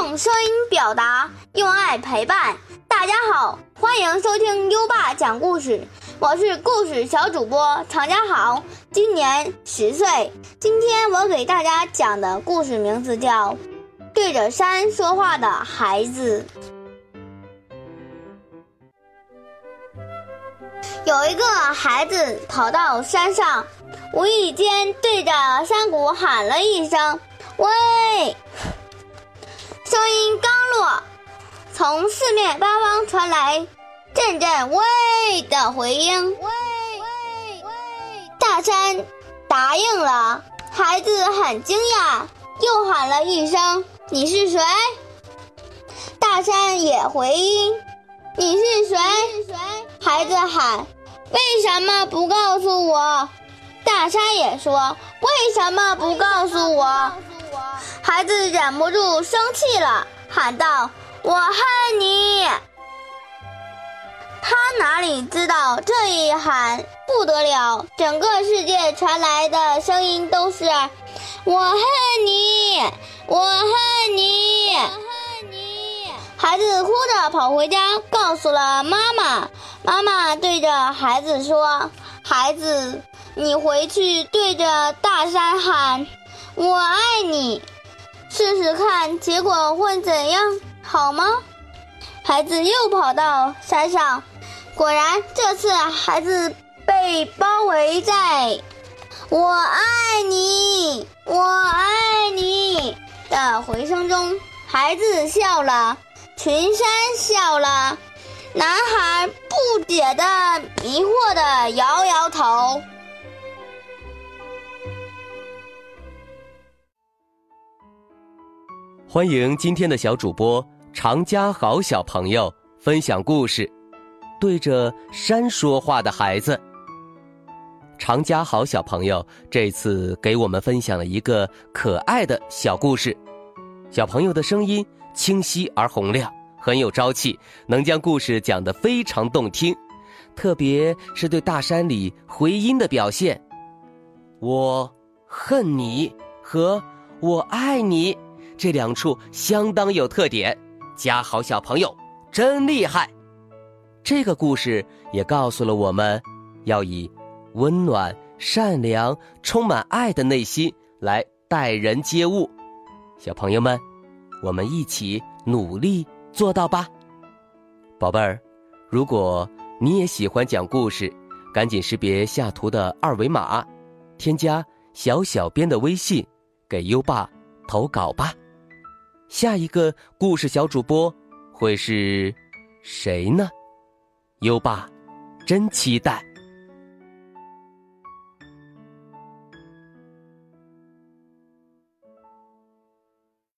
用声音表达，用爱陪伴。大家好，欢迎收听优爸讲故事，我是故事小主播常家好，今年十岁。今天我给大家讲的故事名字叫《对着山说话的孩子》。有一个孩子跑到山上，无意间对着山谷喊了一声：“喂！”从四面八方传来阵阵“喂”的回音。喂喂喂！大山答应了，孩子很惊讶，又喊了一声：“你是谁？”大山也回应：“你是谁？”孩子喊：“为什么不告诉我？”大山也说：“为什么不告诉我？”孩子忍不住生气了，喊道：“我恨你！”他哪里知道这一喊不得了，整个世界传来的声音都是：“我恨你！我恨你！我恨你！”孩子哭着跑回家，告诉了妈妈。妈妈对着孩子说：“孩子，你回去对着大山喊‘我爱你’。”试试看，结果会怎样？好吗？孩子又跑到山上，果然，这次孩子被包围在“我爱你，我爱你”的回声中。孩子笑了，群山笑了，男孩不解的、迷惑的摇摇头。欢迎今天的小主播常家豪小朋友分享故事，对着山说话的孩子。常家豪小朋友这次给我们分享了一个可爱的小故事，小朋友的声音清晰而洪亮，很有朝气，能将故事讲得非常动听，特别是对大山里回音的表现。我恨你和我爱你。这两处相当有特点，家豪小朋友真厉害。这个故事也告诉了我们，要以温暖、善良、充满爱的内心来待人接物。小朋友们，我们一起努力做到吧。宝贝儿，如果你也喜欢讲故事，赶紧识别下图的二维码，添加小小编的微信，给优爸投稿吧。下一个故事小主播会是谁呢？优爸，真期待。